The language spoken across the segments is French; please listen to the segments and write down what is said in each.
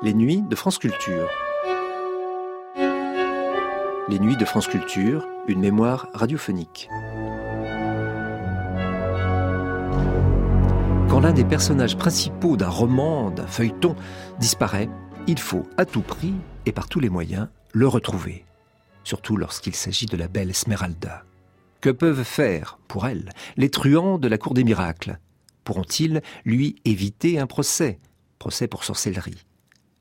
Les nuits de France Culture. Les nuits de France Culture, une mémoire radiophonique. Quand l'un des personnages principaux d'un roman, d'un feuilleton, disparaît, il faut à tout prix et par tous les moyens le retrouver. Surtout lorsqu'il s'agit de la belle Esmeralda. Que peuvent faire, pour elle, les truands de la cour des miracles? Pourront-ils lui éviter un procès? Procès pour sorcellerie.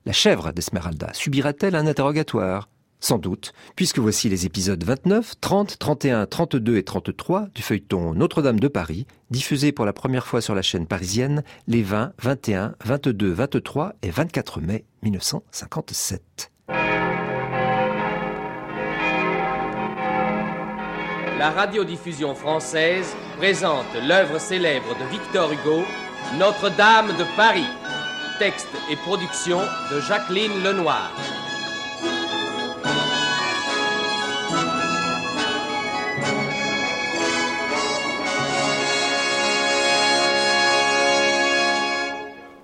La chèvre d'Esmeralda subira-t-elle un interrogatoire? Sans doute, puisque voici les épisodes 29, 30, 31, 32 et 33 du feuilleton Notre-Dame de Paris, diffusé pour la première fois sur la chaîne parisienne les 20, 21, 22, 23 et 24 mai 1957. La radiodiffusion française présente l'œuvre célèbre de Victor Hugo, Notre-Dame de Paris. Texte et production de Jacqueline Lenoir.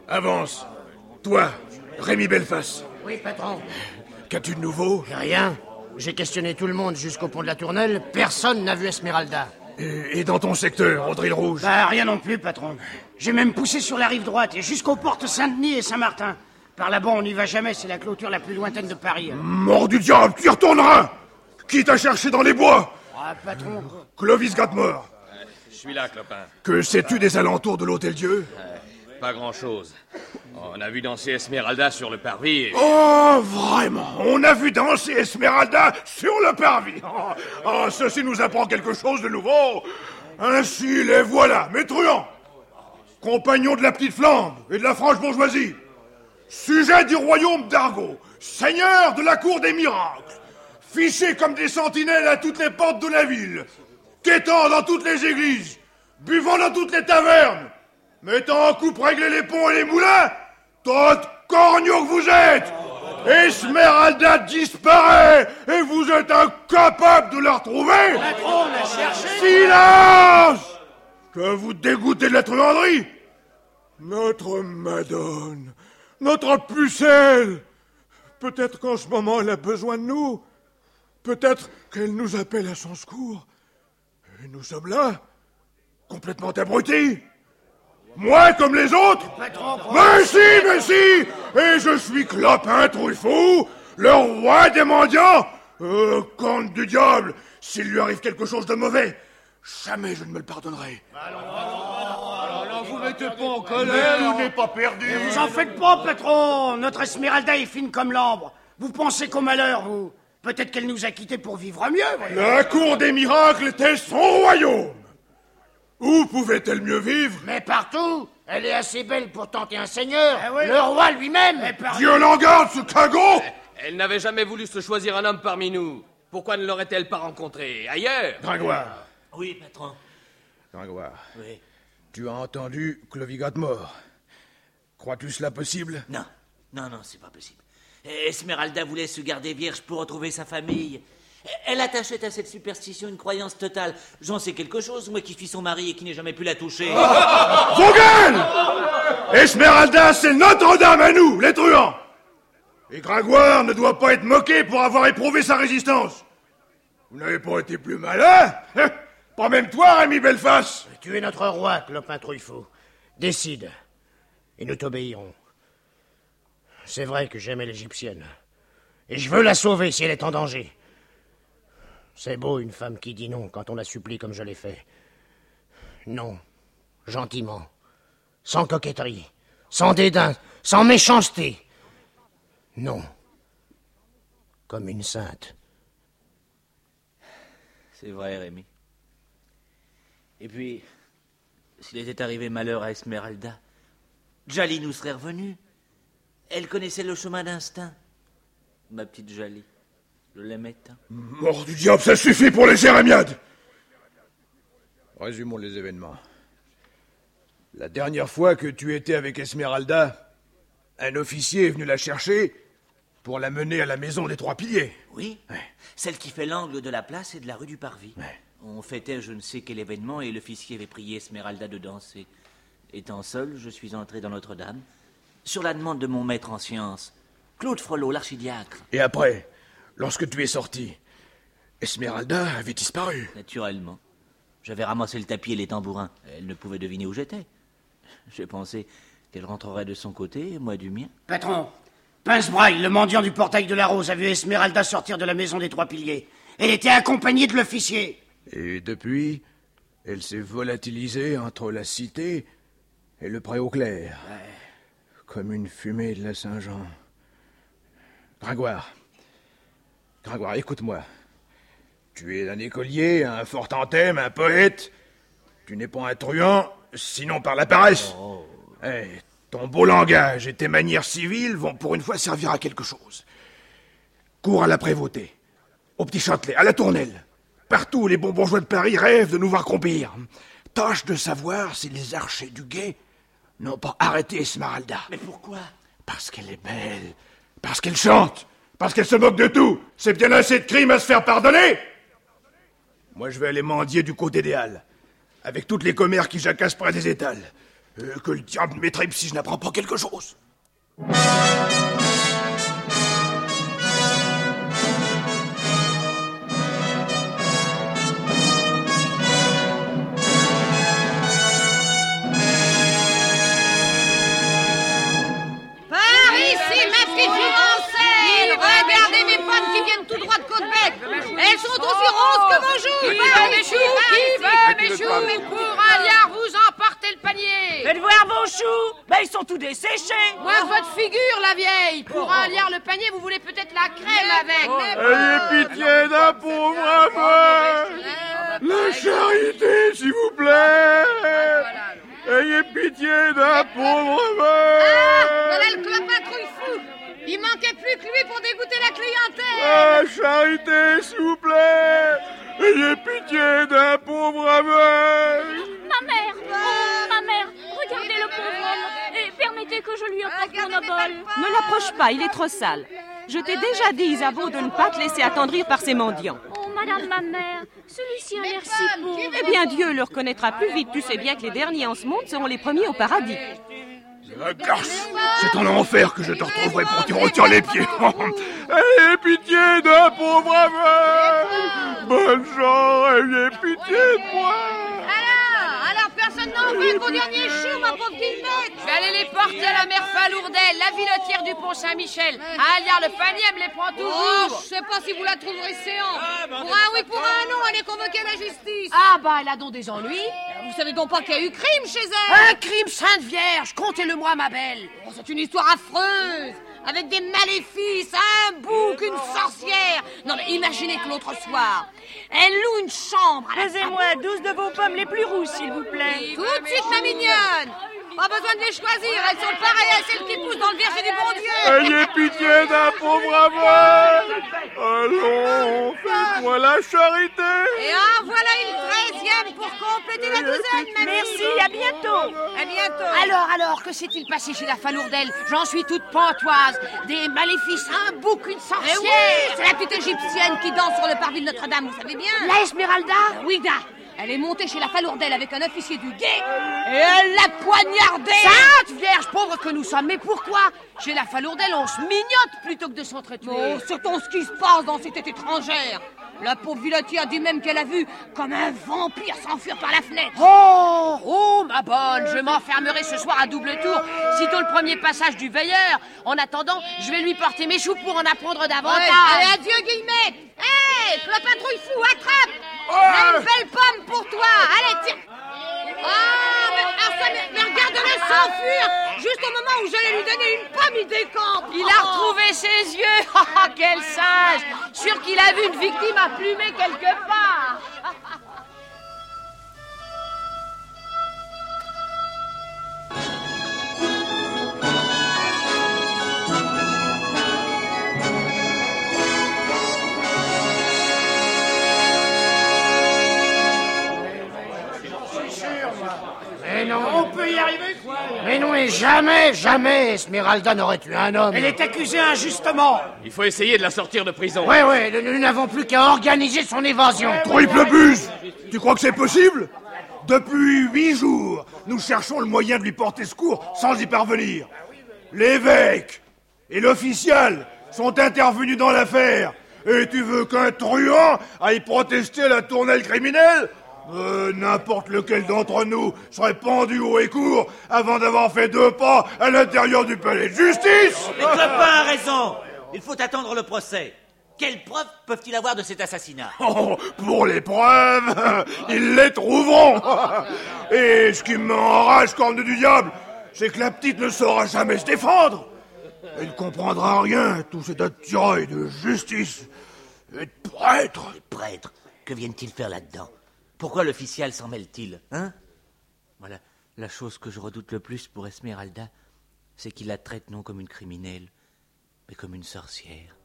Avance. Toi, Rémi Belfast. Oui, patron. Qu'as-tu de nouveau? Rien. J'ai questionné tout le monde jusqu'au pont de la Tournelle. Personne n'a vu Esmeralda. Et, et dans ton secteur, Audrey-le-Rouge Bah, rien non plus, patron. J'ai même poussé sur la rive droite et jusqu'aux portes Saint-Denis et Saint-Martin. Par là-bas, on n'y va jamais, c'est la clôture la plus lointaine de Paris. Mort du diable, tu y retourneras Qui t'a cherché dans les bois Ah, patron. Clovis Gatmore. Je suis là, clopin. Que sais-tu des alentours de l'Hôtel Dieu Pas grand-chose. On a vu danser Esmeralda sur le parvis. Oh, vraiment On a vu danser Esmeralda sur le parvis. Oh, oh, ceci nous apprend quelque chose de nouveau. Ainsi les voilà, mes truands. Compagnons de la petite flambe et de la franche bourgeoisie. Sujet du royaume d'Argot Seigneur de la cour des miracles. Fichés comme des sentinelles à toutes les portes de la ville. Quêtant dans toutes les églises Buvant dans toutes les tavernes Mettant en coupe régler les ponts et les moulins Tot corneaux que vous êtes Esmeralda disparaît et vous êtes incapable de la retrouver Patron, on l'a cherché. Silence Que vous dégoûtez de la truanderie Notre Madone, notre pucelle Peut-être qu'en ce moment elle a besoin de nous. Peut-être qu'elle nous appelle à son secours. Et nous sommes là, complètement abrutis. Moi comme les autres mais si, mais si Et je suis Clopin Truffaut, le roi des mendiants Euh, comte du diable S'il lui arrive quelque chose de mauvais, jamais je ne me le pardonnerai. Vous mettez pas en colère, tout n'est pas perdu. vous en faites pas, patron. Notre Esmeralda est fine comme l'ambre. Vous pensez qu'au malheur, vous Peut-être qu'elle nous a quittés pour vivre mieux. La cour des miracles était son royaume? Où pouvait-elle mieux vivre? Mais partout, elle est assez belle pour tenter un seigneur. Le roi lui-même. Dieu l'en garde, ce cagot Elle n'avait jamais voulu se choisir un homme parmi nous. Pourquoi ne l'aurait-elle pas rencontré ailleurs? Gringoire, Oui, patron. Gringoire, Oui. tu as entendu Clovis mort. Crois-tu cela possible? Non, non, non, c'est pas possible. Esmeralda voulait se garder vierge pour retrouver sa famille. Elle attachait à cette superstition une croyance totale. J'en sais quelque chose, moi qui suis son mari et qui n'ai jamais pu la toucher. Vos gueules Esmeralda, c'est Notre-Dame à nous, les truands Et Gringoire ne doit pas être moqué pour avoir éprouvé sa résistance. Vous n'avez pas été plus malin hein? Pas même toi, Rémi Belfast Tu es notre roi, Clopin Truffaut. Décide. Et nous t'obéirons. C'est vrai que j'aimais l'égyptienne. Et je veux la sauver si elle est en danger. C'est beau une femme qui dit non quand on la supplie comme je l'ai fait. Non, gentiment, sans coquetterie, sans dédain, sans méchanceté. Non, comme une sainte. C'est vrai, Rémi. Et puis, s'il était arrivé malheur à Esmeralda, Jali nous serait revenu. Elle connaissait le chemin d'instinct. Ma petite Jali. Je l'aimais tant. Mort du diable, ça suffit pour les jérémiades Résumons les événements. La dernière fois que tu étais avec Esmeralda, un officier est venu la chercher pour la mener à la maison des trois piliers. Oui, celle qui fait l'angle de la place et de la rue du Parvis. On fêtait je ne sais quel événement et l'officier avait prié Esmeralda de danser. Étant seul, je suis entré dans Notre-Dame. Sur la demande de mon maître en sciences, Claude Frollo, l'archidiacre. Et après, lorsque tu es sorti, Esmeralda avait disparu. Naturellement. J'avais ramassé le tapis et les tambourins. Elle ne pouvait deviner où j'étais. J'ai pensé qu'elle rentrerait de son côté, moi du mien. Patron, Pince-Braille, le mendiant du portail de la Rose, a vu Esmeralda sortir de la maison des Trois Piliers. Elle était accompagnée de l'officier. Et depuis, elle s'est volatilisée entre la cité et le pré au clair. Comme une fumée de la Saint-Jean. Gringoire. Gringoire, écoute-moi. Tu es un écolier, un fort anthème, un poète. Tu n'es pas un truand, sinon par la paresse. Eh, ton beau langage et tes manières civiles vont pour une fois servir à quelque chose. Cours à la prévôté, au petit Châtelet, à la Tournelle. Partout où les bons bourgeois de Paris rêvent de nous voir crompir. Tâche de savoir si les archers du guet n'ont pas arrêté Esmeralda. Mais pourquoi? Parce qu'elle est belle, parce qu'elle chante, parce qu'elle se moque de tout. C'est bien assez de crimes à se faire pardonner. Moi, je vais aller mendier du côté des Halles, avec toutes les commères qui jacassent près des étals. Euh, que le diable m'étripe si je n'apprends pas quelque chose. Droit de Côte-Bec Elles sont aussi roses que vos joues. Qui veut mes choux Qui veut mes choux Pour un liard, vous emportez le panier. Faites voir vos choux Ben ils sont tous desséchés. Moi, votre figure, la vieille. Pour un liard, le panier, vous voulez peut-être la crème avec. Ayez pitié d'un pauvre aveugle La charité, s'il vous plaît. Ayez pitié d'un pauvre Ah Voilà aveugle le clopin trouille-fou Il manquait plus que lui pour dégoûter la La charité, s'il vous plaît Ayez pitié d'un pauvre aveugle Ma mère Oh, ma mère Regardez le pauvre homme Et permettez que je lui apporte mon obole. Ne l'approche pas, il est trop sale. Je t'ai déjà dit, Isabeau, de ne pas te laisser attendrir par ces mendiants. Oh, madame ma mère, celui-ci a l'air si pauvre. Eh bien, Dieu le reconnaîtra plus vite. Tu sais bien que les derniers en ce monde seront les premiers au paradis. C'est en enfer que je te retrouverai pour te retirer les pieds Ayez pitié d'un pauvre aveugle Bonne gens, ayez pitié de moi Alors, alors personne n'en veut de vos derniers choux, ma pauvre Guillemette Je vais aller les porter à la mère Falourdel, la vilotière du pont Saint-Michel. À Aliar, le panier me les prend toujours. Oh, je sais pas si vous la trouverez séant. Pour un oui, pour un non, elle est convoquée à la justice. Ah bah, elle a donc des ennuis. Vous savez donc pas qu'il y a eu crime chez elle Un crime, Sainte Vierge Comptez-le-moi, ma belle. Oh, C'est une histoire affreuse. Avec des maléfices, un bouc, une sorcière. Non mais imaginez que l'autre soir, elle loue une chambre à la Pesez-moi douze de vos pommes les plus rouges, s'il vous plaît. tout de suite, ma mignonne. Pas besoin de les choisir, elles sont pareilles à celles qui poussent dans le verger du bon Dieu. Ayez pitié d'un pauvre aveugle Allons, faites-moi la charité? Et en voilà une treizième pour compléter la douzaine, mamie. Merci, à bientôt. À bientôt. Alors, alors, que s'est-il passé chez la Falourdel J'en suis toute pantoise. Des maléfices, un bouc, une sorcière. C'est la petite égyptienne qui danse sur le parvis de Notre-Dame, vous savez bien. La Esmeralda Oui, da elle est montée chez la Falourdel avec un officier du guet et elle l'a poignardé Sainte Vierge, pauvre que nous sommes. Mais pourquoi Chez la Falourdel, on se mignote plutôt que de s'entretuer? Oh, surtout ce qui se passe dans cette étrangère La pauvre Villetier a dit même qu'elle a vu comme un vampire s'enfuir par la fenêtre. Oh, oh, ma bonne, je m'enfermerai ce soir à double tour, sitôt le premier passage du veilleur. En attendant, je vais lui porter mes choux pour en apprendre davantage. allez, adieu, Guillemette Hé, clopin trouille fou, attrape. J'ai une belle pomme pour toi. Allez, tiens. Ah, Arsène, mais, mais regarde-le s'enfuir Juste au moment où j'allais lui donner une pomme, il décampe. Il a retrouvé ses yeux. Ah, quel sage. Sûr qu'il a vu une victime à plumer quelque part non. On peut y arriver Mais non, et jamais, jamais Esmeralda n'aurait tué un homme. Elle est accusée injustement. Il faut essayer de la sortir de prison. Ouais, ouais, nous nous n'avons plus qu'à organiser son évasion. Triple buse Tu crois que c'est possible? Depuis huit jours, nous cherchons le moyen de lui porter secours sans y parvenir. L'évêque, et l'official sont intervenus dans l'affaire. Et tu veux qu'un truand aille protester la tournelle criminelle? Euh, N'importe lequel d'entre nous serait pendu haut et court avant d'avoir fait deux pas à l'intérieur du palais de justice. Mais Clopin a raison. Il faut attendre le procès. Quelles preuves peuvent-ils avoir de cet assassinat? Oh, Pour les preuves, ils les trouveront. Et ce qui m'enrage, corne du diable, c'est que la petite ne saura jamais se défendre. Elle ne comprendra rien, tout cet attirail de justice. Et de prêtre Les prêtres, que viennent-ils faire là-dedans? Pourquoi l'official s'en mêle-t-il Hein? Voilà, la chose que je redoute le plus pour Esmeralda, c'est qu'il la traite non comme une criminelle, mais comme une sorcière.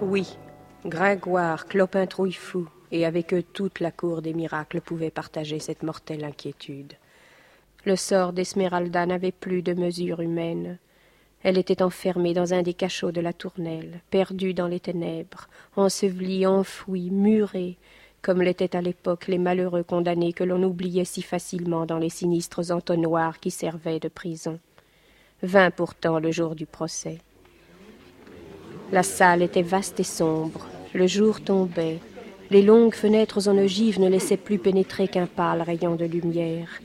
Oui, Gringoire, Clopin Trouillefou, et avec eux toute la cour des miracles pouvaient partager cette mortelle inquiétude. Le sort d'Esmeralda n'avait plus de mesure humaine. Elle était enfermée dans un des cachots de la tournelle, perdue dans les ténèbres, ensevelie, enfouie, murée, comme l'étaient à l'époque les malheureux condamnés que l'on oubliait si facilement dans les sinistres entonnoirs qui servaient de prison. Vint pourtant le jour du procès. La salle était vaste et sombre, le jour tombait, les longues fenêtres en ogive ne laissaient plus pénétrer qu'un pâle rayon de lumière.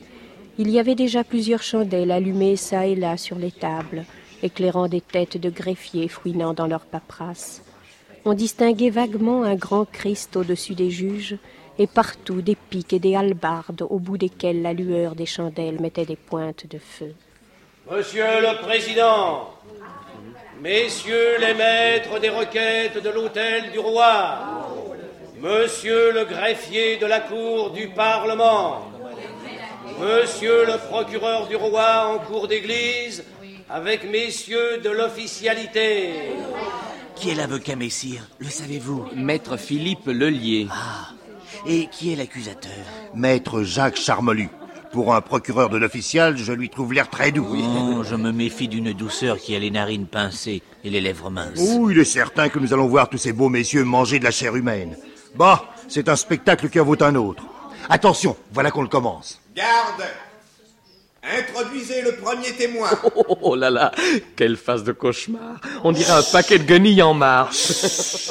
Il y avait déjà plusieurs chandelles allumées çà et là sur les tables, éclairant des têtes de greffiers fouinant dans leurs paperasses. On distinguait vaguement un grand Christ au-dessus des juges, et partout des piques et des hallebardes au bout desquelles la lueur des chandelles mettait des pointes de feu. Monsieur le Président, Messieurs les maîtres des requêtes de l'hôtel du roi, Monsieur le greffier de la cour du Parlement, Monsieur le procureur du roi en cour d'église, avec messieurs de l'officialité. Qui est l'avocat messire? Le savez-vous? Maître Philippe Lelier. Ah. Et qui est l'accusateur? Maître Jacques Charmelu. Pour un procureur de l'official, je lui trouve l'air très doux. Oh, je me méfie d'une douceur qui a les narines pincées et les lèvres minces. Oh, il est certain que nous allons voir tous ces beaux messieurs manger de la chair humaine. Bah, c'est un spectacle qui en vaut un autre. Attention, voilà qu'on le commence. Garde Introduisez le premier témoin. Oh, oh, oh, là là, quelle face de cauchemar. On dirait un paquet de guenilles en marche.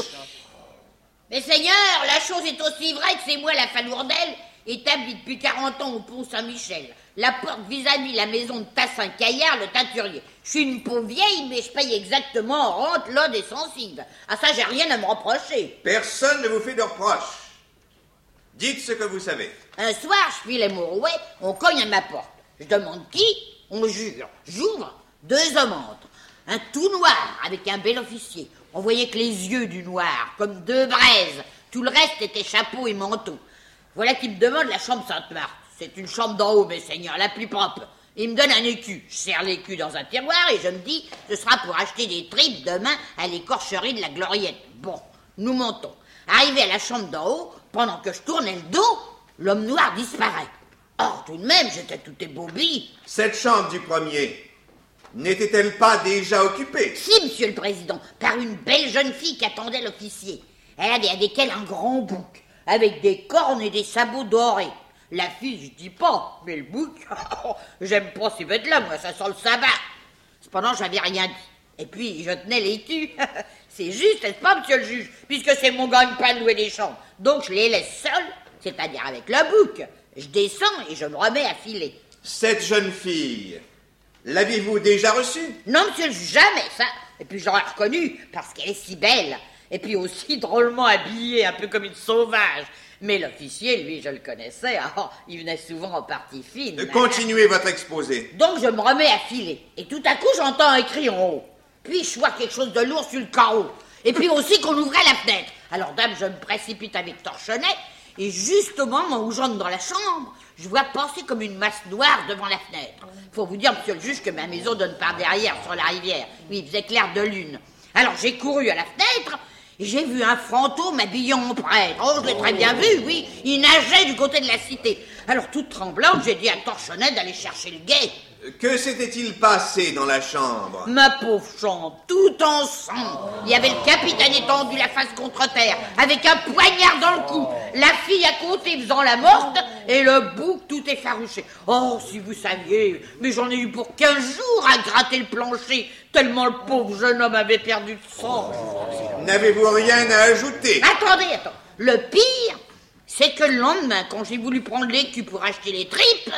Mais Seigneur, la chose est aussi vraie que c'est moi la falourdelle, établie depuis 40 ans au pont Saint-Michel. La porte vis-à-vis la maison de Tassin Caillard, le teinturier. Je suis une pauvre vieille, mais je paye exactement en rente l'ode et sensible. À ça, j'ai rien à me reprocher. Personne ne vous fait de reproches. Dites ce que vous savez. Un soir, je file les Mourouet, on cogne à ma porte. Je demande qui On jure. J'ouvre, deux hommes entrent. Un tout noir avec un bel officier. On voyait que les yeux du noir, comme deux braises. Tout le reste était chapeau et manteau. Voilà qui me demande la chambre Sainte-Marthe. C'est une chambre d'en haut, mes seigneurs, la plus propre. Il me donne un écu. Je serre l'écu dans un tiroir et je me dis, ce sera pour acheter des tripes demain à l'écorcherie de la Gloriette. Bon, nous montons. Arrivé à la chambre d'en haut, pendant que je tournais le dos, l'homme noir disparaît. Or, tout de même, j'étais tout ébobie. Cette chambre du premier, n'était-elle pas déjà occupée? Si, monsieur le président, par une belle jeune fille qui attendait l'officier. Elle avait avec elle un grand bouc, avec des cornes et des sabots dorés. La fille, je dis pas, mais le bouc, j'aime pas ces bêtes-là, moi, ça sent le sabbat. Cependant, j'avais rien dit. Et puis, je tenais l'étu. c'est juste, n'est-ce pas, monsieur le juge, puisque c'est mon gagne-pain de louer des chambres. Donc, je les laisse seuls, c'est-à-dire avec le bouc. Je descends et je me remets à filer. Cette jeune fille, l'aviez-vous déjà reçue? Non, monsieur jamais, ça. Et puis, je l'aurais reconnue, parce qu'elle est si belle. Et puis aussi drôlement habillée, un peu comme une sauvage. Mais l'officier, lui, je le connaissais. Oh, il venait souvent en partie fine. Continuez votre exposé. Donc je me remets à filer. Et tout à coup, j'entends un cri en haut. Puis je vois quelque chose de lourd sur le carreau. Et puis aussi qu'on ouvrait la fenêtre. Alors, dame, je me précipite avec torchonnet. Et juste au moment où j'entre dans la chambre, je vois passer comme une masse noire devant la fenêtre. Faut vous dire, monsieur le juge, que ma maison donne par derrière sur la rivière. Oui, il faisait clair de lune. Alors j'ai couru à la fenêtre et j'ai vu un fantôme habillé en prêtre. Oh, je l'ai très bien vu, oui. Il nageait du côté de la cité. Alors, toute tremblante, j'ai dit à Torchonnet d'aller chercher le guet. Que s'était-il passé dans la chambre? Ma pauvre chambre, tout en sang. Il y avait le capitaine étendu la face contre terre, avec un poignard dans le cou. La fille à côté faisant la morte, et le bouc tout effarouché. Oh, si vous saviez, mais j'en ai eu pour 15 jours à gratter le plancher, tellement le pauvre jeune homme avait perdu de sang. N'avez-vous rien à ajouter? Attendez, attends. Le pire, c'est que le lendemain, quand j'ai voulu prendre l'écu pour acheter les tripes,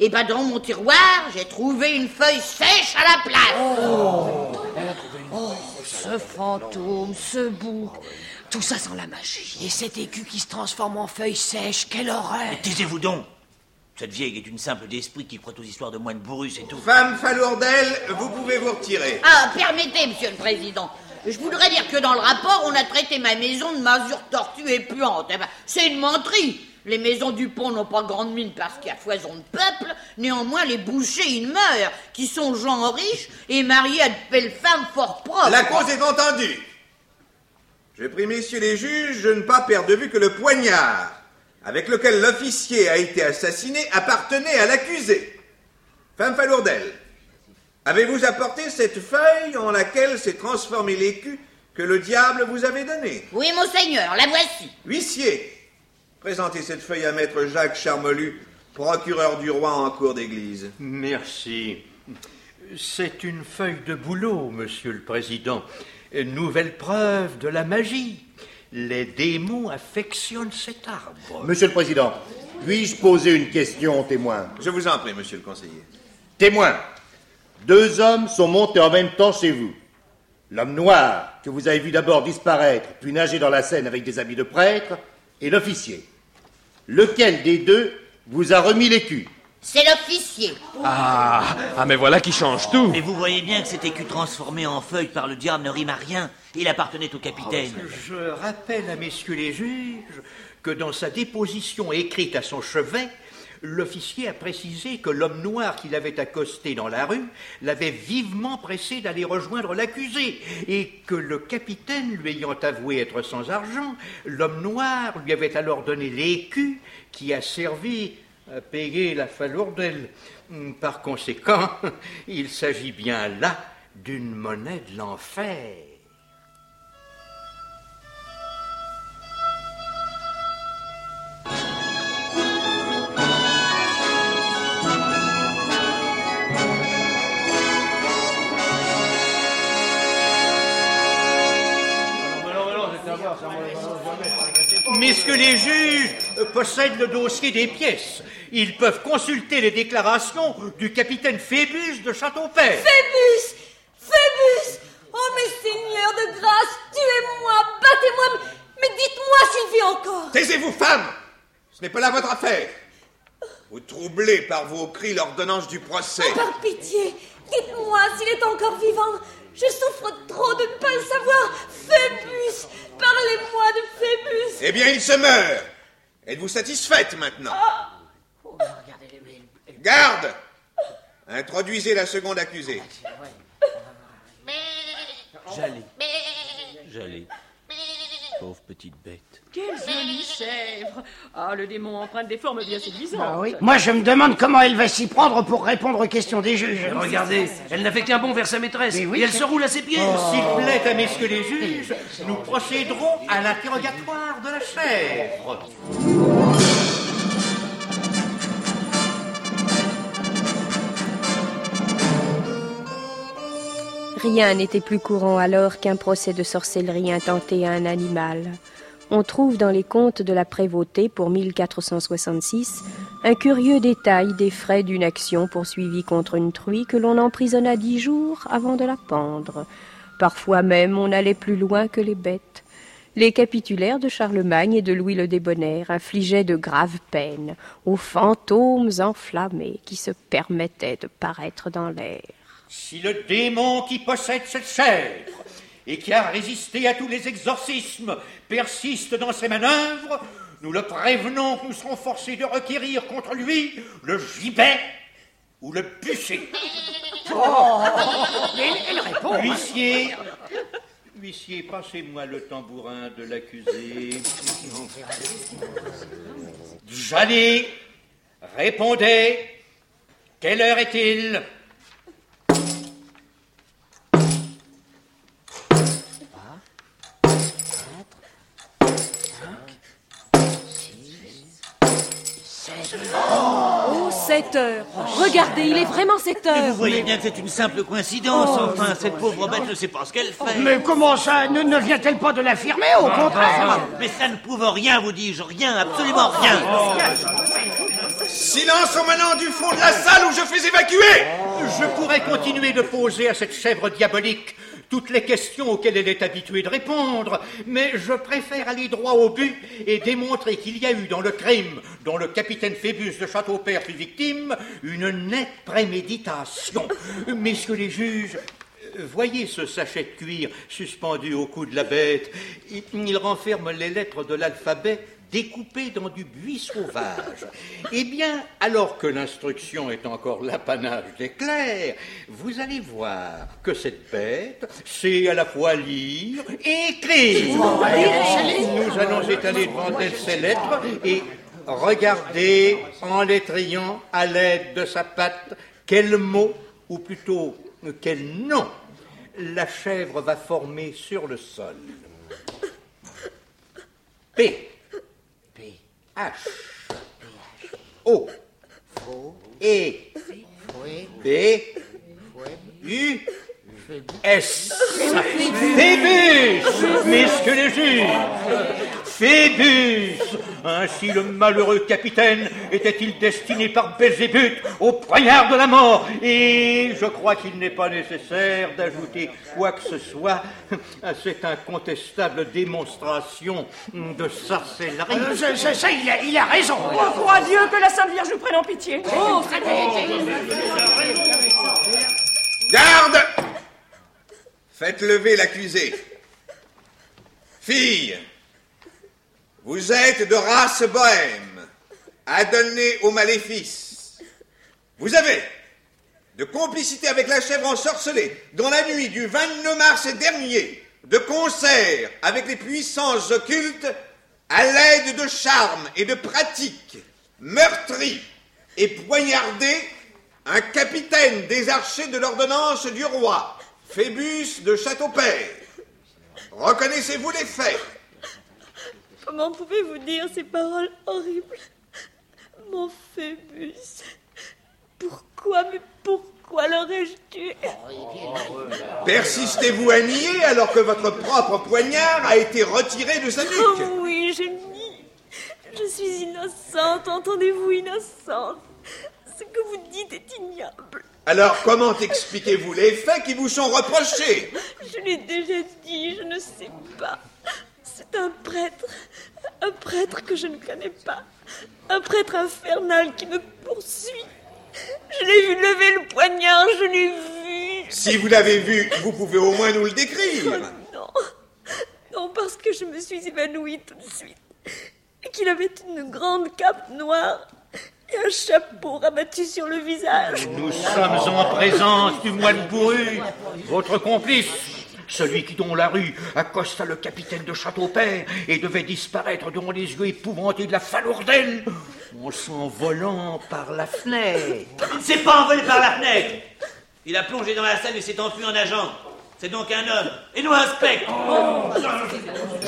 et ben dans mon tiroir, j'ai trouvé une feuille sèche à la place. Oh, oh ce fantôme, ce bouc, tout ça sans la magie. Et cet écu qui se transforme en feuille sèche, quelle horreur Taisez-vous donc Cette vieille est une simple d'esprit qui croit aux histoires de moines bourrus et tout. Femme Falourdel, vous pouvez vous retirer. Ah, permettez, monsieur le président. Je voudrais dire que dans le rapport, on a traité ma maison de masure tortue et puante. Eh ben, c'est une menterie. Les maisons du pont n'ont pas grande mine parce qu'il y a foison de peuple. Néanmoins, les bouchers, ils meurent, qui sont gens riches et mariés à de belles femmes fort propres. La cause est entendue. Je prie, messieurs les juges, de ne pas perdre de vue que le poignard avec lequel l'officier a été assassiné appartenait à l'accusé. Femme Falourdel, avez-vous apporté cette feuille en laquelle s'est transformé l'écu que le diable vous avait donné? Oui, monseigneur, la voici. Huissier, Présentez cette feuille à maître Jacques Charmelu, procureur du roi en cour d'église. Merci. C'est une feuille de boulot, monsieur le président. Nouvelle preuve de la magie. Les démons affectionnent cet arbre. Monsieur le président, puis-je poser une question au témoin Je vous en prie, monsieur le conseiller. Témoin, deux hommes sont montés en même temps chez vous. L'homme noir, que vous avez vu d'abord disparaître, puis nager dans la Seine avec des habits de prêtre, et l'officier. Lequel des deux vous a remis l'écu C'est l'officier. Ah, ah, mais voilà qui change tout. Et vous voyez bien que cet écu transformé en feuille par le diable ne rime à rien. Il appartenait au capitaine. Je rappelle à messieurs les juges que dans sa déposition écrite à son chevet, l'officier a précisé que l'homme noir qu'il avait accosté dans la rue l'avait vivement pressé d'aller rejoindre l'accusé, et que le capitaine, lui ayant avoué être sans argent, l'homme noir lui avait alors donné l'écu qui a servi à payer la falourdelle. Par conséquent, il s'agit bien là d'une monnaie de l'enfer. Messieurs les juges possèdent le dossier des pièces. Ils peuvent consulter les déclarations du capitaine Phébus de Châteaupère. Phébus Phébus Oh, mes seigneurs de grâce, tuez-moi, battez-moi, mais dites-moi s'il vit encore. Taisez-vous, femme Ce n'est pas là votre affaire. Vous troublez par vos cris l'ordonnance du procès. Oh, par pitié, dites-moi s'il est encore vivant. Je souffre trop de ne pas le savoir. Phébus, parlez-moi de Phébus. Eh bien, il se meurt. Êtes-vous satisfaite maintenant? Garde Introduisez la seconde accusée. J'allais. J'allais. Pauvre petite bête. Quelle jolie chèvre Ah, le démon emprunte des formes bien séduisantes. Ah oui. Moi, je me demande comment elle va s'y prendre pour répondre aux questions des juges. Regardez, elle n'a fait qu'un bond vers sa maîtresse. Mais oui, et elle c'est- se roule à ses pieds. S'il plaît à messieurs les juges, nous procéderons à l'interrogatoire de la chèvre. Rien n'était plus courant alors qu'un procès de sorcellerie intenté à un animal. On trouve dans les comptes de la prévôté pour 1466 un curieux détail des frais d'une action poursuivie contre une truie que l'on emprisonna dix jours avant de la pendre. Parfois même on allait plus loin que les bêtes. Les capitulaires de Charlemagne et de Louis le Débonnaire infligeaient de graves peines aux fantômes enflammés qui se permettaient de paraître dans l'air. Si le démon qui possède cette chèvre et qui a résisté à tous les exorcismes persiste dans ses manœuvres, nous le prévenons que nous serons forcés de requérir contre lui le gibet ou le bûcher. Oh, elle, elle répond. Huissier, huissier, passez-moi le tambourin de l'accusé. J'allais, répondez, quelle heure est-il? 7 heures. Regardez, il est vraiment 7 heures. Mais vous voyez bien que c'est une simple coïncidence. enfin, cette pauvre bête ne sait pas ce qu'elle fait. Mais comment ça Ne, ne vient-elle pas de l'affirmer Au contraire Mais ça ne prouve rien, vous dis-je. Rien, absolument rien. Silence au manant du fond de la salle où je fais évacuer Je pourrais continuer de poser à cette chèvre diabolique toutes les questions auxquelles elle est habituée de répondre, mais je préfère aller droit au but et démontrer qu'il y a eu dans le crime dont le capitaine Phébus de Châteaupère fut victime une nette préméditation. Messieurs les juges, Voyez ce sachet de cuir suspendu au cou de la bête. Il renferme les lettres de l'alphabet découpées dans du buis sauvage. Eh bien, alors que l'instruction est encore l'apanage des clercs, vous allez voir que cette bête sait à la fois lire et écrire. Nous allons étaler devant elle ces lettres et regarder en l'étriant à l'aide de sa patte quel mot, ou plutôt quel nom, la chèvre va former sur le sol. P. H. O. E. B. U. S. Phébus Messieurs les juges Phébus Ainsi le malheureux capitaine était-il destiné par Belzébuth au poignard de la mort Et je crois qu'il n'est pas nécessaire d'ajouter quoi que ce soit à cette incontestable démonstration de sorcellerie. Euh, ça, ça, il, a, il a raison. Oh, crois Dieu que la Sainte Vierge nous prenne en pitié. Oh, Garde Faites lever l'accusé. Fille, vous êtes de race bohème, adonnée au maléfice. Vous avez de complicité avec la chèvre ensorcelée dans la nuit du 29 mars dernier, de concert avec les puissances occultes, à l'aide de charmes et de pratiques, meurtri et poignardé un capitaine des archers de l'ordonnance du roi, Phébus de Châteaupère. Reconnaissez-vous les faits Comment pouvez-vous dire ces paroles horribles? Mon Phébus. Pourquoi, mais pourquoi l'aurais-je tué? Persistez-vous à nier alors que votre propre poignard a été retiré de sa nuque? Oh oui, je nie. Je suis innocente, entendez-vous, innocente. Ce que vous dites est ignoble. Alors comment expliquez-vous les faits qui vous sont reprochés? Je l'ai déjà dit, je ne sais pas. C'est un prêtre. Un prêtre que je ne connais pas. Un prêtre infernal qui me poursuit. Je l'ai vu lever le poignard, je l'ai vu. Si vous l'avez vu, vous pouvez au moins nous le décrire. Non. Non, parce que je me suis évanouie tout de suite. Et qu'il avait une grande cape noire et un chapeau rabattu sur le visage. Nous sommes en présence du moine bourru, votre complice. Celui qui, dans la rue, accosta le capitaine de Châteaupère et devait disparaître devant les yeux épouvantés de la falourdelle en s'envolant par la fenêtre. Il ne s'est pas envolé par la fenêtre. Il a plongé dans la salle et s'est enfui en nageant. C'est donc un homme, et non un spectre.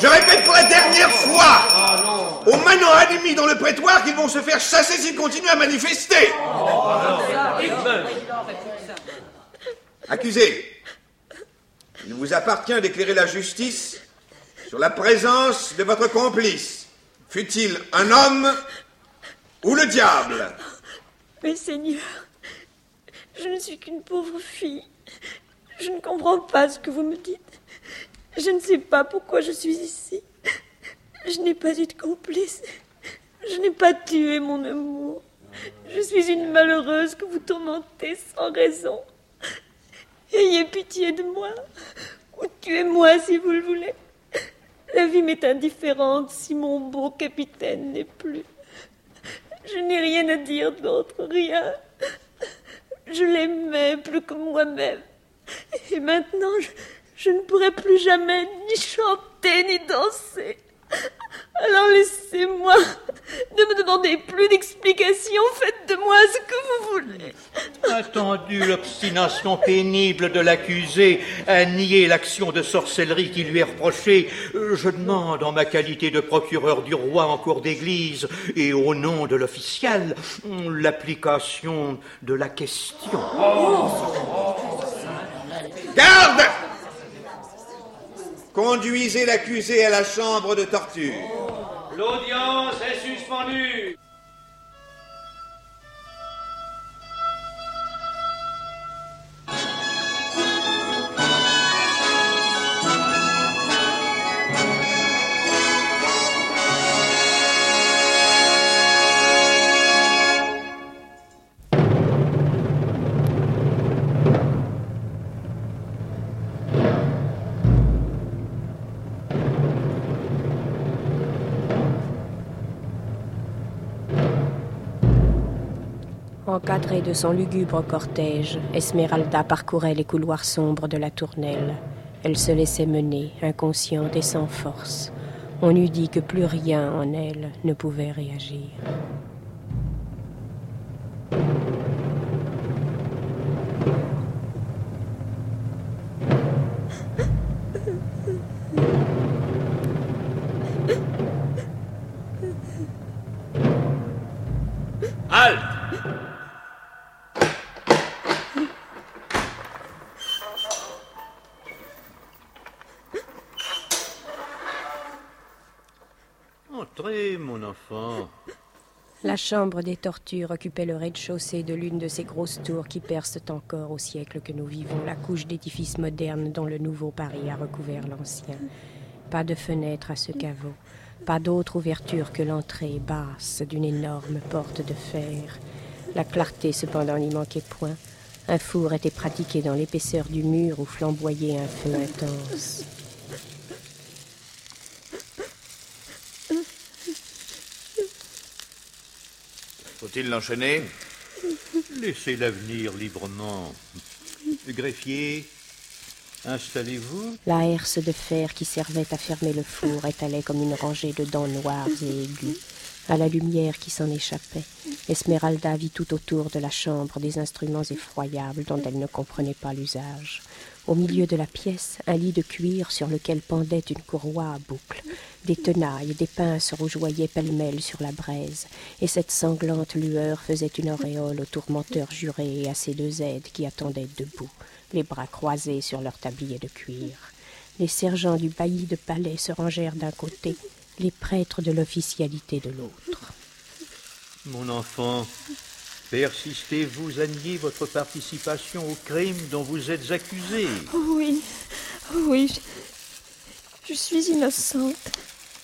Je répète pour la dernière fois aux manants ennemis dans le prétoire qu'ils vont se faire chasser s'ils continuent à manifester. Accusé, il vous appartient d'éclairer la justice sur la présence de votre complice. Fut-il un homme ou le diable? Mais Seigneur, je ne suis qu'une pauvre fille. Je ne comprends pas ce que vous me dites. Je ne sais pas pourquoi je suis ici. Je n'ai pas eu de complice. Je n'ai pas tué mon amour. Je suis une malheureuse que vous tourmentez sans raison. Ayez pitié de moi. Ou tuez-moi si vous le voulez. La vie m'est indifférente si mon beau capitaine n'est plus. Je n'ai rien à dire d'autre, rien. Je l'aimais plus que moi-même. Et maintenant, je, je ne pourrai plus jamais ni chanter ni danser. Alors laissez-moi. Ne me demandez plus d'explications. Faites de moi ce que vous voulez. Attendu l'obstination pénible de l'accusé à nier l'action de sorcellerie qui lui est reprochée, euh, je demande en ma qualité de procureur du roi en cour d'église et au nom de l'official l'application de la question. Garde Conduisez l'accusé à la chambre de torture. L'audience est suspendue. Encadrée de son lugubre cortège, Esmeralda parcourait les couloirs sombres de la tournelle. Elle se laissait mener, inconsciente et sans force. On eût dit que plus rien en elle ne pouvait réagir. La chambre des tortures occupait le rez-de-chaussée de l'une de ces grosses tours qui percent encore au siècle que nous vivons la couche d'édifices modernes dont le nouveau Paris a recouvert l'ancien. Pas de fenêtre à ce caveau, pas d'autre ouverture que l'entrée basse d'une énorme porte de fer. La clarté cependant n'y manquait point. Un four était pratiqué dans l'épaisseur du mur où flamboyait un feu intense. Faut-il l'enchaîner Laissez l'avenir librement. Greffier, installez-vous. La herse de fer qui servait à fermer le four étalait comme une rangée de dents noires et aiguës. À la lumière qui s'en échappait, Esmeralda vit tout autour de la chambre des instruments effroyables dont elle ne comprenait pas l'usage. Au milieu de la pièce, un lit de cuir sur lequel pendait une courroie à boucles. Des tenailles, des pinces rougeoyaient pêle-mêle sur la braise, et cette sanglante lueur faisait une auréole aux tourmenteurs jurés et à ces deux aides qui attendaient debout, les bras croisés sur leur tablier de cuir. Les sergents du bailli de palais se rangèrent d'un côté, les prêtres de l'officialité de l'autre. Mon enfant, persistez-vous à nier votre participation au crime dont vous êtes accusé Oui, oui, je, je suis innocente.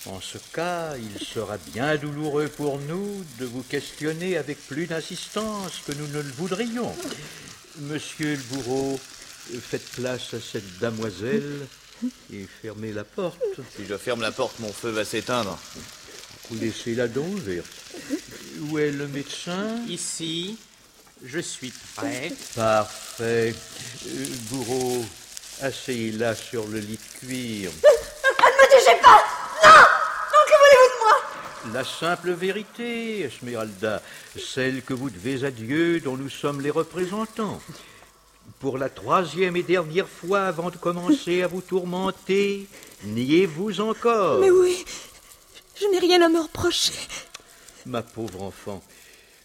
En ce cas, il sera bien douloureux pour nous de vous questionner avec plus d'insistance que nous ne le voudrions. Monsieur le bourreau, faites place à cette damoiselle et fermez la porte. Si je ferme la porte, mon feu va s'éteindre. Laissez-la donc ouverte. Où est le médecin? Ici, je suis prêt. Parfait. Euh, bourreau, asseyez-la sur le lit de cuir. Ne me touchez pas Non Non, que voulez-vous de moi? La simple vérité, Esmeralda, celle que vous devez à Dieu dont nous sommes les représentants. Pour la troisième et dernière fois avant de commencer à vous tourmenter, niez-vous encore? Mais oui, je n'ai rien à me reprocher. Ma pauvre enfant,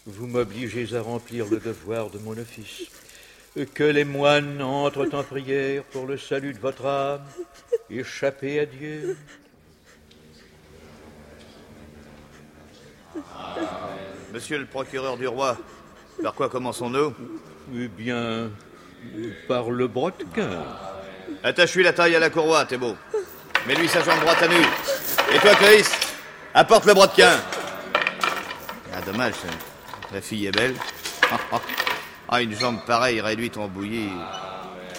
vous m'obligez à remplir le devoir de mon office. Que les moines entrent en prière pour le salut de votre âme. Échappez à Dieu. Monsieur le procureur du roi, par quoi commençons-nous? Eh bien, par le brodequin. Attache-lui la taille à la courroie, beau. Mets-lui sa jambe droite à nu. Et toi, Clovis, apporte le brodequin. Ah, dommage, la fille est belle. Ah, une jambe pareille réduite en bouillie.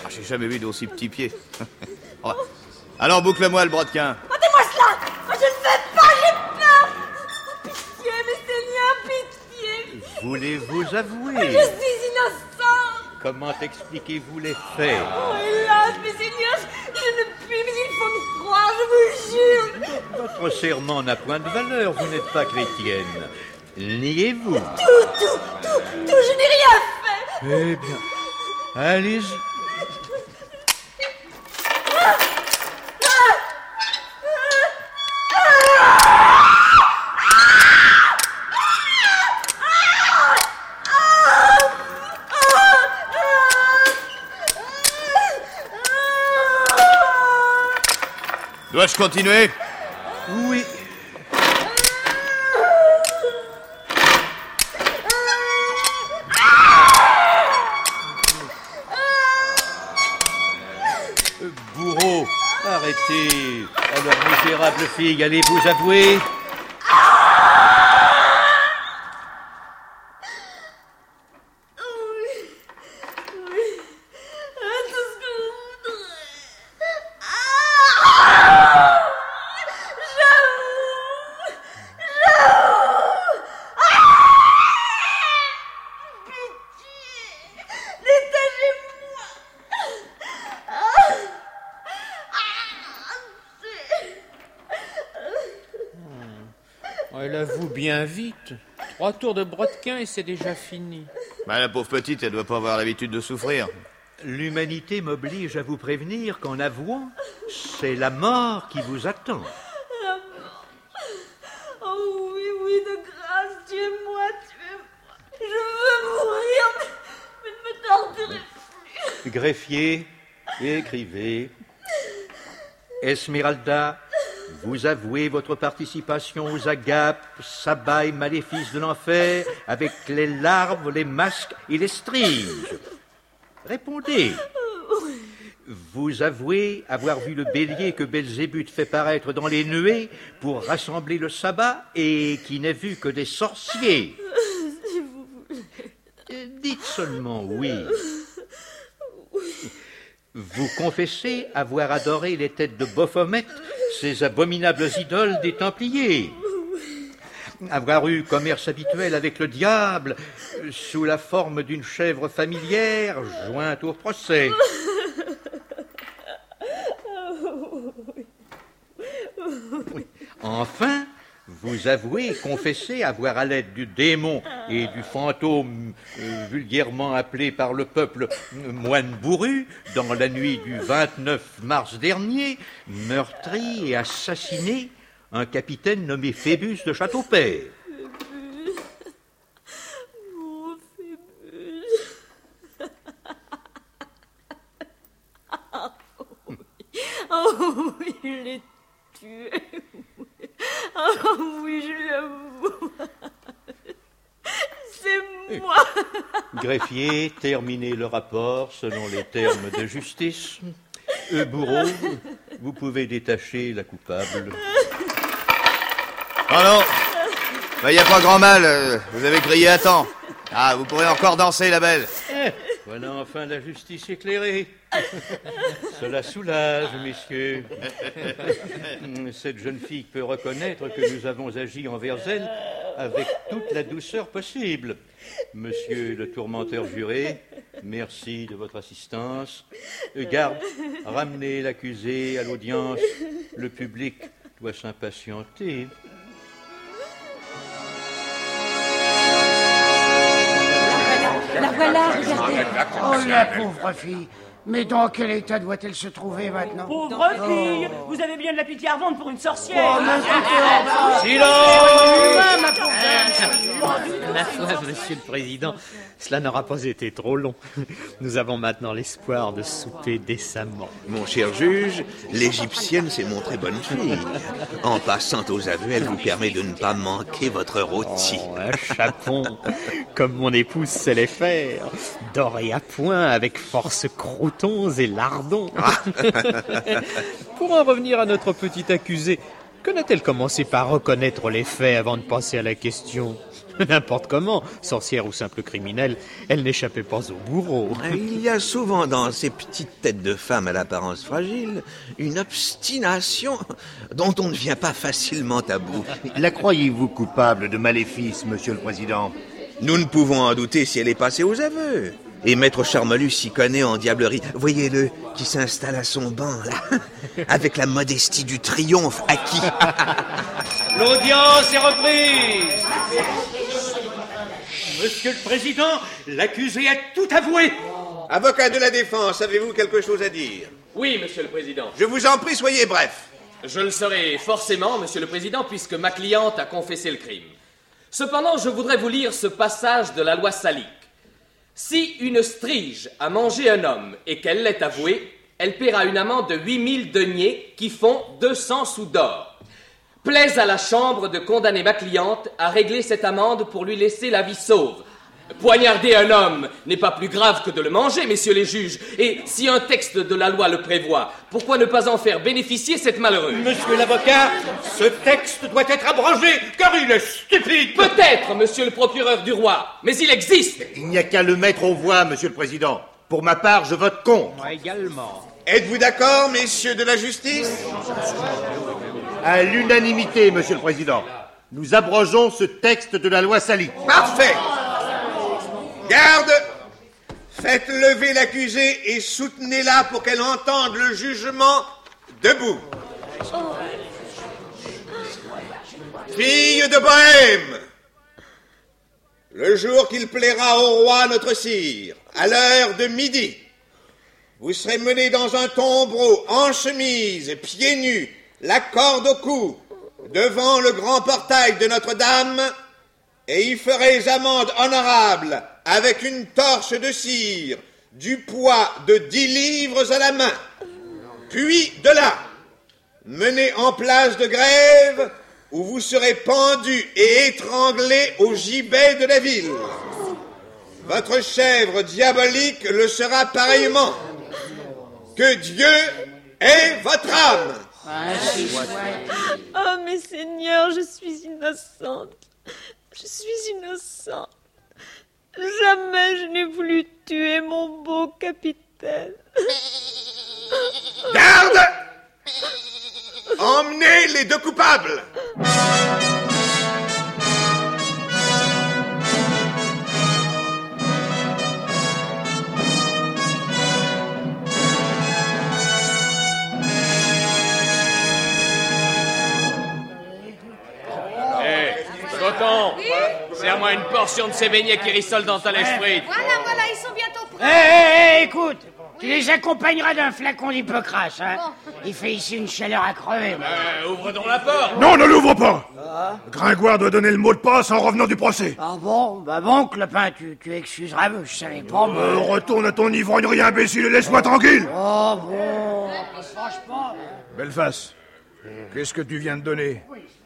Ah, j'ai jamais vu d'aussi petits pieds. Ouais. Alors, boucle-moi le brodequin. Ôtez-moi cela Moi, Je ne veux pas, j'ai peur Pitié, mes seigneurs, pitié Voulez-vous avouer Je suis innocent Comment expliquez-vous les faits? Oh, hélas, seigneurs, je ne puis, mais il faut me croire, je vous jure Votre serment n'a point de valeur, vous n'êtes pas chrétienne. Niez-vous Tout, tout, tout, tout, je n'ai rien fait Eh bien, allez-y. Dois-je continuer? Alors, misérable fille, allez vous avouer Elle avoue bien vite. Trois tours de brodequin et c'est déjà fini. Bah, la pauvre petite, elle doit pas avoir l'habitude de souffrir. L'humanité m'oblige à vous prévenir qu'en avouant, c'est la mort qui vous attend. La mort. Oh oui, oui, de grâce, tuez-moi, tuez-moi. Je veux mourir, mais, mais ne me torturez plus. Greffier, écrivez. Esmeralda, vous avouez votre participation aux agapes, sabbats et maléfices de l'enfer avec les larves, les masques et les striges. Répondez. Vous avouez avoir vu le bélier que Belzébuth fait paraître dans les nuées pour rassembler le sabbat et qui n'est vu que des sorciers. Dites seulement oui. Vous confessez avoir adoré les têtes de Baphomet, ces abominables idoles des Templiers. Avoir eu commerce habituel avec le diable sous la forme d'une chèvre familière jointe au procès. Enfin, vous avouez confessez avoir à l'aide du démon et du fantôme euh, vulgairement appelé par le peuple euh, moine bourru, dans la nuit du 29 mars dernier, meurtri et assassiné un capitaine nommé Phébus de Châteaupert. Mon Phébus. Oh oui, je l'ai tué. Oh oui, je l'avoue. C'est moi. Greffier, terminez le rapport selon les termes de justice. Euh, bourreau, vous pouvez détacher la coupable. Oh non Il n'y a pas grand mal, euh, vous avez crié à temps. Ah, vous pourrez encore danser, la belle. Voilà enfin la justice éclairée. Cela soulage, messieurs. Cette jeune fille peut reconnaître que nous avons agi envers elle avec toute la douceur possible. Monsieur le tourmenteur juré, merci de votre assistance. Euh, Garde, ramenez l'accusé à l'audience. Le public doit s'impatienter. La pauvre fille. Mais dans quel état doit-elle se trouver maintenant Pauvre fille, vous avez bien de la pitié à vendre pour une sorcière. Oh, mais écoutez, Ma foi, monsieur le président, cela n'aura pas été trop long. Nous avons maintenant l'espoir de souper décemment. Mon cher juge, l'Égyptienne s'est montrée bonne fille. En passant aux aveux, elle vous permet de ne pas manquer votre rôti. Oh, un chapon, comme mon épouse sait les faire, doré à point avec force croutons et lardons. Pour en revenir à notre petite accusée, que n'a-t-elle commencé par reconnaître les faits avant de passer à la question? N'importe comment, sorcière ou simple criminelle, elle n'échappait pas au bourreau. Il y a souvent dans ces petites têtes de femmes à l'apparence fragile une obstination dont on ne vient pas facilement à bout. La croyez-vous coupable de maléfice, monsieur le président? Nous ne pouvons en douter si elle est passée aux aveux. Et Maître Charmolus s'y connaît en diablerie. Voyez-le, qui s'installe à son banc, là, avec la modestie du triomphe acquis. L'audience est reprise. Monsieur le Président, l'accusé a tout avoué. Avocat de la défense, avez-vous quelque chose à dire? Oui, Monsieur le Président. Je vous en prie, soyez bref. Je le serai forcément, Monsieur le Président, puisque ma cliente a confessé le crime. Cependant, je voudrais vous lire ce passage de la loi salique. Si une strige a mangé un homme et qu'elle l'ait avoué, elle paiera une amende de 8000 deniers qui font 200 sous d'or. Plaise à la chambre de condamner ma cliente à régler cette amende pour lui laisser la vie sauve. Poignarder un homme n'est pas plus grave que de le manger, messieurs les juges. Et si un texte de la loi le prévoit, pourquoi ne pas en faire bénéficier cette malheureuse? Monsieur l'avocat, ce texte doit être abrogé, car il est stupide. Peut-être, monsieur le procureur du roi, mais il existe. Il n'y a qu'à le mettre aux voix, monsieur le président. Pour ma part, je vote contre. Moi également. Êtes-vous d'accord, messieurs de la justice? À l'unanimité, monsieur le président. Nous abrogeons ce texte de la loi salique. Parfait. Garde Faites lever l'accusée et soutenez-la pour qu'elle entende le jugement debout. Fille de Bohême, le jour qu'il plaira au roi notre sire, à l'heure de midi, vous serez mené dans un tombeau en chemise, pieds nus, la corde au cou, devant le grand portail de Notre-Dame, et y ferez amende honorable avec une torche de cire, du poids de dix livres à la main. Puis de là, menez en place de grève, où vous serez pendu et étranglé au gibet de la ville. Votre chèvre diabolique le sera pareillement. Que Dieu ait votre âme. Oh, mais Seigneur, je suis innocente. Je suis innocente. Jamais je n'ai voulu tuer mon beau capitaine. Garde Emmenez les deux coupables Coton, serre-moi une portion de ces beignets qui rissolent dans ta lèche frite. Voilà, voilà, ils sont bientôt Hé, prêts. hé, hé, écoute Tu les accompagneras d'un flacon d'hypocrate, hein Il fait ici une chaleur à crever. Euh, ouvre donc la porte. Non, ne l'ouvre pas Gringoire doit donner le mot de passe en revenant du procès. Ah bon? Bah bon, Clopin, tu, tu excuseras, mais je savais pas, moi. Euh, retourne à ton ivrogne, imbécile, et laisse-moi tranquille Oh bon, franchement... Belleface, qu'est-ce que tu viens de donner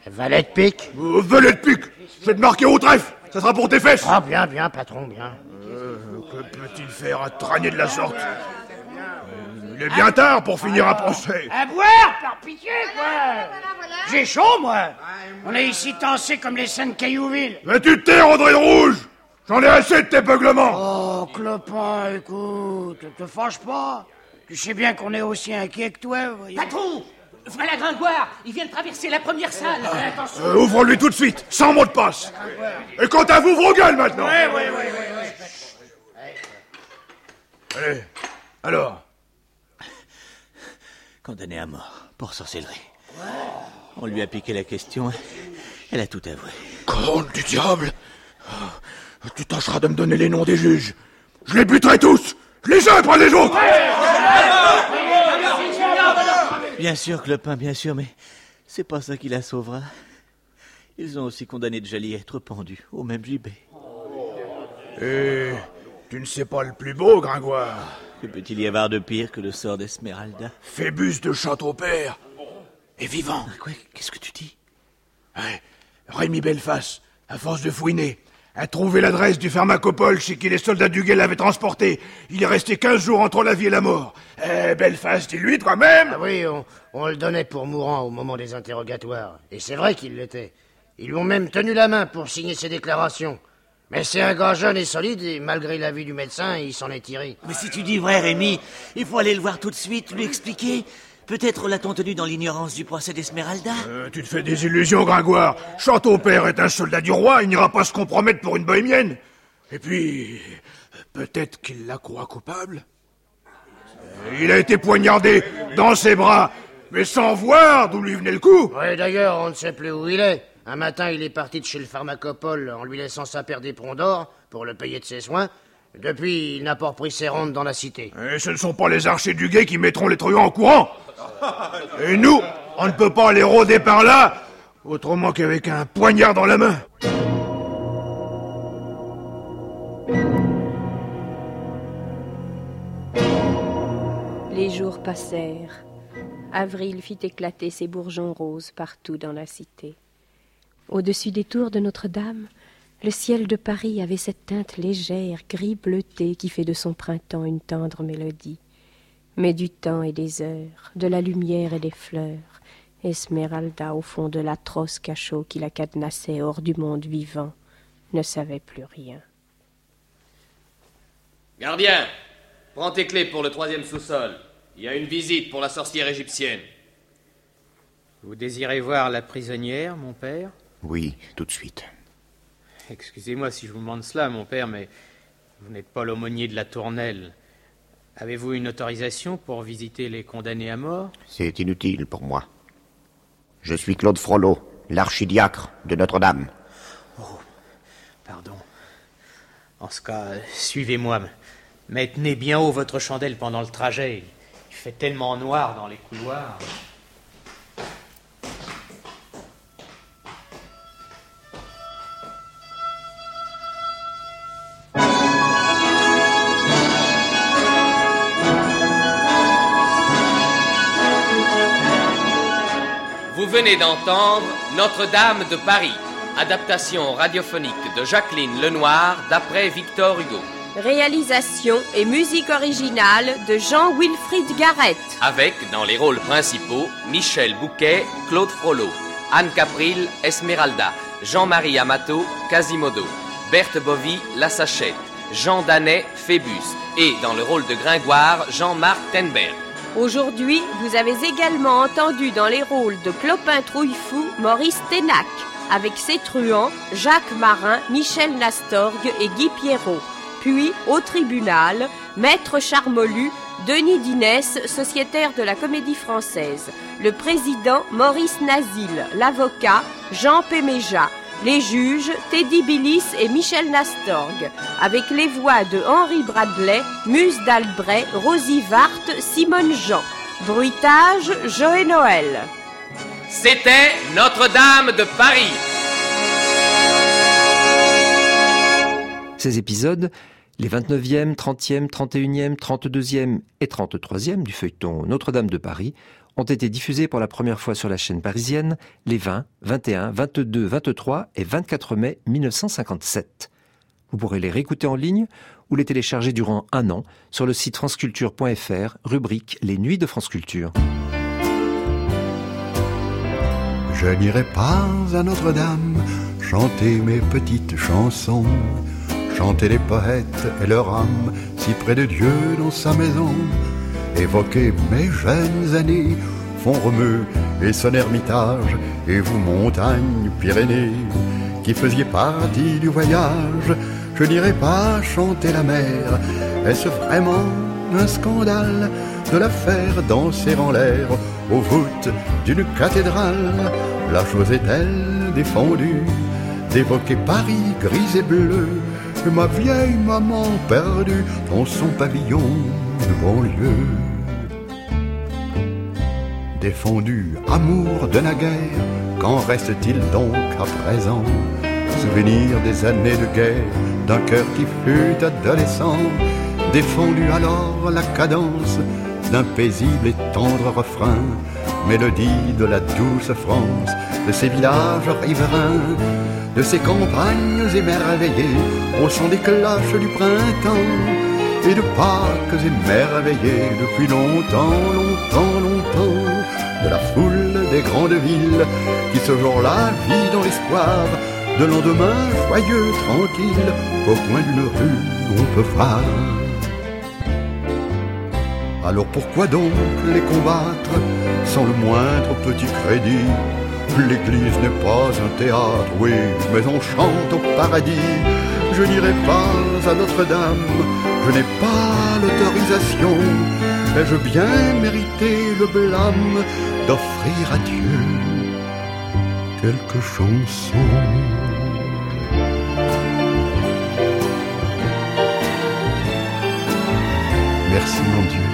Valet de pique euh, Valet de pique Je vais te marquer au trèfle Ça sera pour tes fesses Ah bien, bien, patron, bien. Euh, Que peut-il faire à traîner de la sorte Euh, Il est bien tard pour finir un procès. À boire, par pitié, quoi J'ai chaud, moi On est ici tassés comme les scènes de Caillouville. Mais tu te tais, André de Rouge J'en ai assez de tes beuglements Oh, Clopin, écoute, te fâche pas. Tu sais bien qu'on est aussi inquiets que toi, voyons. Patron Voilà Gringoire Il vient de traverser la première salle. Attention. Euh, Ouvre-lui tout de suite, sans mot de passe. Et quant à vous, vos gueules maintenant. Ouais, ouais, ouais, ouais, ouais. Allez, alors. Condamnée à mort pour sorcellerie. On lui a piqué la question. Elle a tout avoué. Corne du diable. Oh, Tu tâcheras de me donner les noms des juges. Je les buterai tous. Les uns après les autres Bien sûr, Clopin, bien sûr, mais c'est pas ça qui la sauvera. Ils ont aussi condamné Jali à être pendu au même gibet. Et tu ne sais pas le plus beau, Gringoire Que peut-il y avoir de pire que le sort d'Esmeralda? Phébus de Châteaupère est vivant. Quoi? Qu'est-ce que tu dis? Ouais, Rémi Belleface, à force de fouiner, a trouvé l'adresse du pharmacopole chez qui les soldats du guet l'avaient transporté. Il est resté 15 jours entre la vie et la mort. Eh, Belleface, dis-lui toi-même Ah oui, on, on le donnait pour mourant au moment des interrogatoires. Et c'est vrai qu'il l'était. Ils lui ont même tenu la main pour signer ses déclarations. Mais c'est un gars jeune et solide, et malgré l'avis du médecin, il s'en est tiré. Mais si tu dis vrai, Rémi, il faut aller le voir tout de suite, lui expliquer. Peut-être l'a-t-on tenu dans l'ignorance du procès d'Esmeralda. Euh, tu te fais des illusions, Gringoire. Châteaupère est un soldat du roi, il n'ira pas se compromettre pour une bohémienne. Et puis, peut-être qu'il la croit coupable. Euh, Il a été poignardé dans ses bras, mais sans voir d'où lui venait le coup. Oui, d'ailleurs, on ne sait plus où il est. Un matin, il est parti de chez le pharmacopole en lui laissant sa paire d'éperons d'or pour le payer de ses soins. Depuis, il n'a pas repris ses rondes dans la cité. Et ce ne sont pas les archers du guet qui mettront les truands en courant. Et nous, on ne peut pas les rôder par là, autrement qu'avec un poignard dans la main. Les jours passèrent. Avril fit éclater ses bourgeons roses partout dans la cité. Au-dessus des tours de Notre-Dame, le ciel de Paris avait cette teinte légère, gris bleuté, qui fait de son printemps une tendre mélodie. Mais du temps et des heures, de la lumière et des fleurs, Esmeralda, au fond de l'atroce cachot qui la cadenassait hors du monde vivant, ne savait plus rien. Gardien, prends tes clés pour le troisième sous-sol. Il y a une visite pour la sorcière égyptienne. Vous désirez voir la prisonnière, mon père? Oui, tout de suite. Excusez-moi si je vous demande cela, mon père, mais vous n'êtes pas l'aumônier de la tournelle. Avez-vous une autorisation pour visiter les condamnés à mort? C'est inutile pour moi. Je suis Claude Frollo, l'archidiacre de Notre-Dame. Oh, pardon. En ce cas, suivez-moi. Mais tenez bien haut votre chandelle pendant le trajet. Il fait tellement noir dans les couloirs. Venez d'entendre Notre-Dame de Paris, adaptation radiophonique de Jacqueline Lenoir d'après Victor Hugo. Réalisation et musique originale de Jean-Wilfried Garrett. Avec, dans les rôles principaux, Michel Bouquet, Claude Frollo, Anne Capril, Esmeralda, Jean-Marie Amato, Quasimodo, Berthe Bovy, La Sachette, Jean Danet, Phébus, et dans le rôle de Gringoire, Jean-Marc Tenberg. Aujourd'hui, vous avez également entendu dans les rôles de Clopin Trouillefou Maurice Ténac, avec ses truands Jacques Marin, Michel Nastorgue et Guy Pierrot. Puis, au tribunal, Maître Charmolu, Denis Dinès, sociétaire de la Comédie Française, le président Maurice Nazil, l'avocat Jean Péméja, les juges Teddy Billis et Michel Nastorgue, avec les voix de Henri Bradley, Muse d'Albret, Rosie Vart, Simone Jean. Bruitage Joël Noël. C'était Notre-Dame de Paris. Ces épisodes, les 29e, 30e, 31e, 32e et 33e du feuilleton Notre-Dame de Paris, ont été diffusés pour la première fois sur la chaîne parisienne les 20, 21, 22, 23 et 24 mai 1957. Vous pourrez les réécouter en ligne ou les télécharger durant un an sur le site franceculture.fr, rubrique Les Nuits de France Culture. Je n'irai pas à Notre-Dame chanter mes petites chansons, chanter les poètes et leur âme si près de Dieu dans sa maison, évoquer mes jeunes années, font remue et son ermitage, et vous montagnes Pyrénées, qui faisiez partie du voyage, je n'irai pas chanter la mer, est-ce vraiment un scandale de la faire danser en l'air aux voûtes d'une cathédrale? La chose est-elle défendue? D'évoquer Paris gris et bleu et ma vieille maman perdue dans son pavillon de banlieue Défendu amour de naguère, qu'en reste-t-il donc à présent? Souvenir des années de guerre, d'un cœur qui fut adolescent, défendu alors la cadence d'un paisible et tendre refrain, mélodie de la douce France, de ces villages riverains, de ces campagnes émerveillées au son des cloches du printemps, et de Pâques émerveillées depuis longtemps, longtemps, longtemps, de la foule des grandes villes qui ce jour-là vit dans l'espoir de lendemain joyeux, tranquille, au coin d'une rue on peut voir. Alors pourquoi donc les combattre sans le moindre petit crédit? L'église n'est pas un théâtre, oui, mais on chante au paradis. Je n'irai pas à Notre-Dame, je n'ai pas l'autorisation, ai-je bien mérité le blâme d'offrir à Dieu quelques chansons Merci mon Dieu.